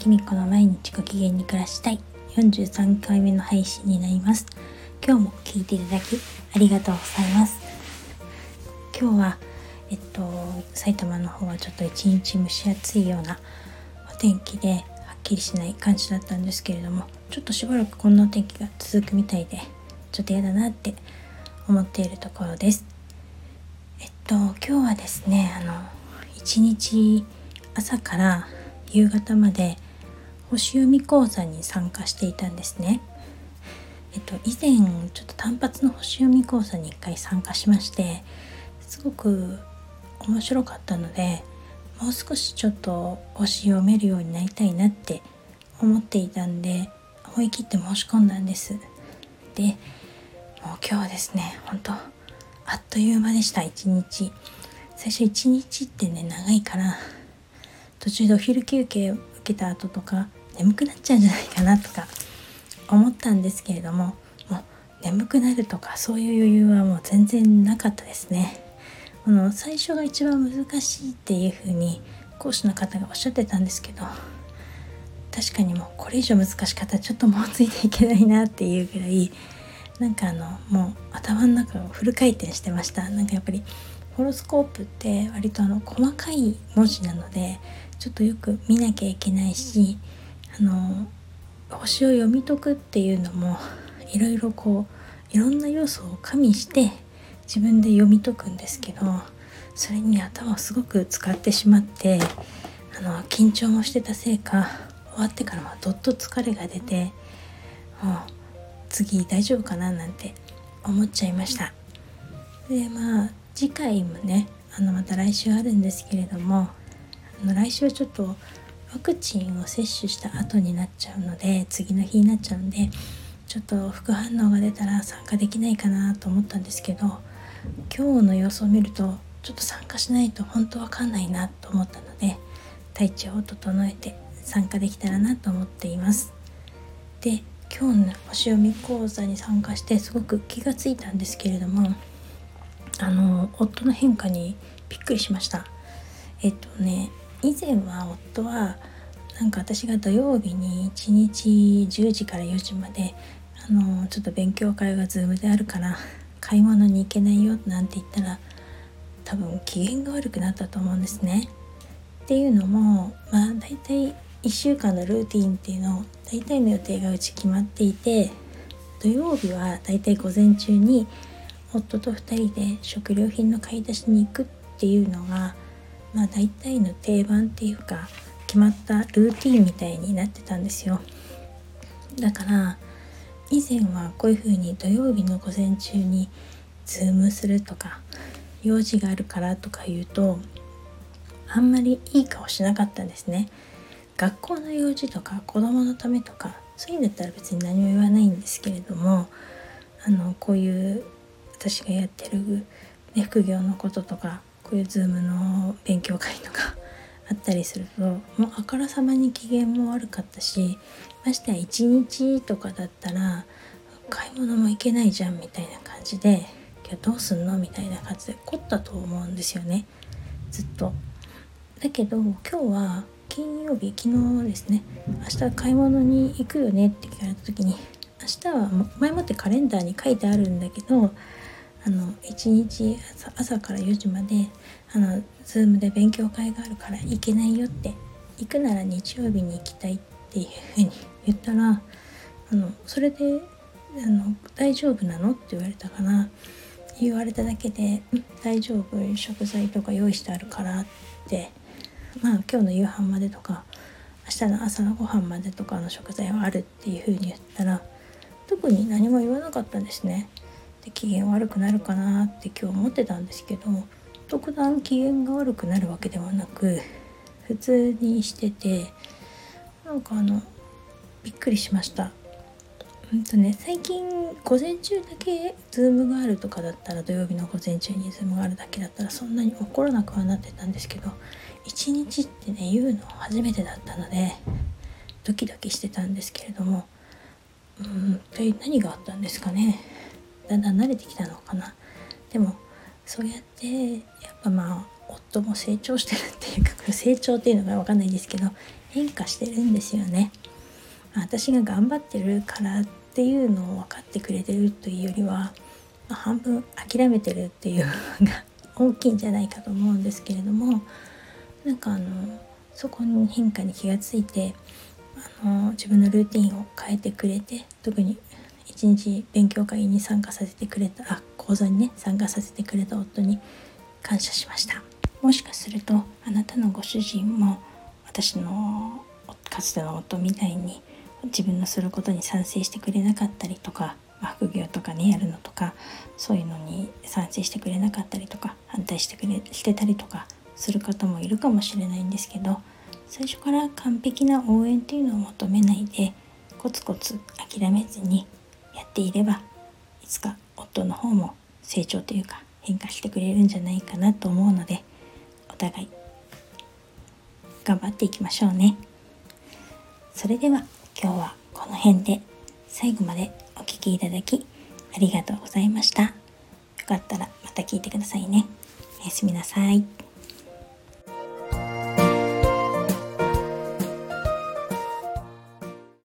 きみこの毎日ご機嫌に暮らしたい。43回目の配信になります。今日も聞いていただきありがとうございます。今日はえっと埼玉の方はちょっと一日蒸し暑いようなお天気ではっきりしない感じだったんですけれどもちょっとしばらくこんなお天気が続くみたいでちょっと嫌だなって思っているところです。えっと今日はですねあの一日朝から夕方まで星読み講座に参加していたんですね。えっと、以前ちょっと単発の星読み講座に一回参加しましてすごく面白かったのでもう少しちょっと星読めるようになりたいなって思っていたんで思い切って申し込んだんです。でもう今日はですね本当あっという間でした一日最初一日ってね長いから途中でお昼休憩受けた後とか眠くなっちゃうんじゃないかなとか思ったんですけれどももう眠くなるとかそういう余裕はもう全然なかったですね。この最初が一番難しいっていう風に講師の方がおっしゃってたんですけど確かにもうこれ以上難しかったらちょっともうついていけないなっていうぐらいなんかあのもう頭の中をフル回転してましたなんかやっぱりホロスコープって割とあの細かい文字なのでちょっとよく見なきゃいけないしあの星を読み解くっていうのもいろいろこういろんな要素を加味して自分で読み解くんですけどそれに頭をすごく使ってしまってあの緊張もしてたせいか終わってからはどっと疲れが出てもう次大丈夫かななんて思っちゃいました。でまあ次回もねあのまた来週あるんですけれどもあの来週はちょっとワクチンを接種した後になっちゃうので次の日になっちゃうんでちょっと副反応が出たら参加できないかなと思ったんですけど今日の様子を見るとちょっと参加しないと本当わかんないなと思ったので体調を整えて参加できたらなと思っています。で今日の星読み講座に参加してすごく気がついたんですけれどもあの夫の変化にびっくりしました。えっとね以前は夫はなんか私が土曜日に1日10時から4時まであのちょっと勉強会が Zoom であるから買い物に行けないよなんて言ったら多分機嫌が悪くなったと思うんですね。っていうのもまあ大体1週間のルーティンっていうのを大体の予定がうち決まっていて土曜日は大体午前中に夫と2人で食料品の買い出しに行くっていうのがまあ大体の定番っていうか決まったルーティンみたいになってたんですよ。だから以前はこういう風に土曜日の午前中にズームするとか用事があるからとか言うとあんまりいい顔しなかったんですね。学校の用事とか子供のためとかそういうんだったら別に何も言わないんですけれどもあのこういう私がやってる、ね、副業のこととかこういう Zoom の勉強会とかあったりするともうあからさまに機嫌も悪かったしましてや1日とかだったら買い物も行けないじゃんみたいな感じで今日どうすんのみたいな感じで凝ったと思うんですよねずっと。だけど今日は金曜日昨日ですね明日買い物に行くよねって聞かれた時に明日は前もってカレンダーに書いてあるんだけどあの1日朝から4時まであの Zoom で勉強会があるから行けないよって行くなら日曜日に行きたいっていうふうに言ったらあのそれであの「大丈夫なの?」って言われたかな言われただけで「大丈夫食材とか用意してあるから」ってまあ今日の夕飯までとか明日の朝のご飯までとかの食材はあるっていうふうに言ったら特に何も言わなかったんですね。で機嫌悪くなるかなって今日思ってたんですけど特段機嫌が悪くなるわけではなく普通にしててなんかあのびっくりしました。うんとね、最近午前中だけズームがあるとかだったら土曜日の午前中にズームがあるだけだったらそんなに怒らなくはなってたんですけど一日ってね言うの初めてだったのでドキドキしてたんですけれどもうん一体何があったんですかねだんだん慣れてきたのかなでもそうやってやっぱまあ夫も成長してるっていうか成長っていうのが分かんないんですけど変化してるんですよね。私が頑張ってるからっていうのを分かってくれてるというよりは、まあ、半分諦めてるっていうのが 大きいんじゃないかと思うんですけれどもなんかあのそこに変化に気がついてあの自分のルーティンを変えてくれて特に一日勉強会に参加させてくれたあ講座にね参加させてくれた夫に感謝しました。もしかするとあなたのご主人も私のかつての夫みたいに自分のすることに賛成してくれなかったりとか副業とかねやるのとかそういうのに賛成してくれなかったりとか反対してくれしてたりとかする方もいるかもしれないんですけど最初から完璧な応援っていうのを求めないでコツコツ諦めずにやっていればいつか夫の方も成長というか変化してくれるんじゃないかなと思うのでお互い頑張っていきましょうね。それでは今日はこの辺で最後までお聴きいただきありがとうございました。よかったらまた聞いてくださいね。おやすみなさい。